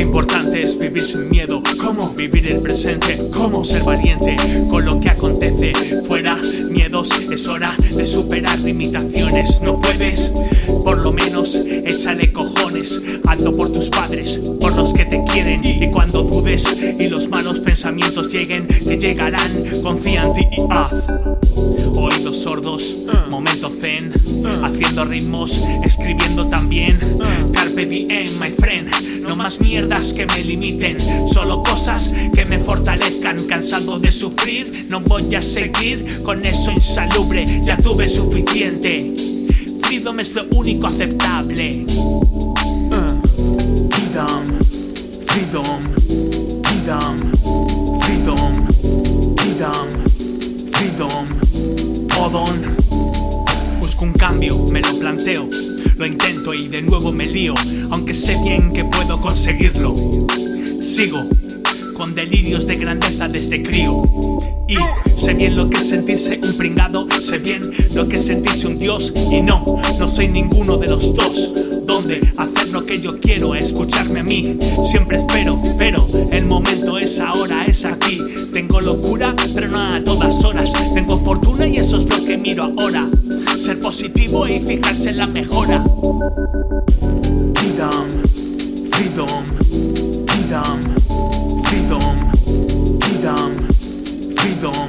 Qué importante es vivir sin miedo, cómo vivir el presente, cómo ser valiente con lo que acontece. Fuera miedos, es hora de superar limitaciones. No puedes, por lo menos échale cojones. Hazlo por tus padres, por los que te quieren. Y cuando dudes y los malos pensamientos lleguen, que llegarán, confía en ti y haz. Sordos, momento zen, haciendo ritmos, escribiendo también. Carpe diem, my friend. No más mierdas que me limiten, solo cosas que me fortalezcan. Cansado de sufrir, no voy a seguir con eso insalubre. Ya tuve suficiente. Freedom es lo único aceptable. Uh. Freedom, freedom, freedom, freedom, freedom, freedom, Busco un cambio, me lo planteo. Lo intento y de nuevo me lío, aunque sé bien que puedo conseguirlo. Sigo con delirios de grandeza desde crío. Y sé bien lo que es sentirse un pringado, sé bien lo que es sentirse un dios. Y no, no soy ninguno de los dos. Donde hacer lo que yo quiero, escucharme a mí. Siempre espero, pero el momento es ahora, es aquí. Tengo locura, ahora. Ser positivo y fijarse en la mejora. Freedom, freedom, freedom, freedom, freedom, freedom,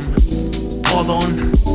Odon, freedom,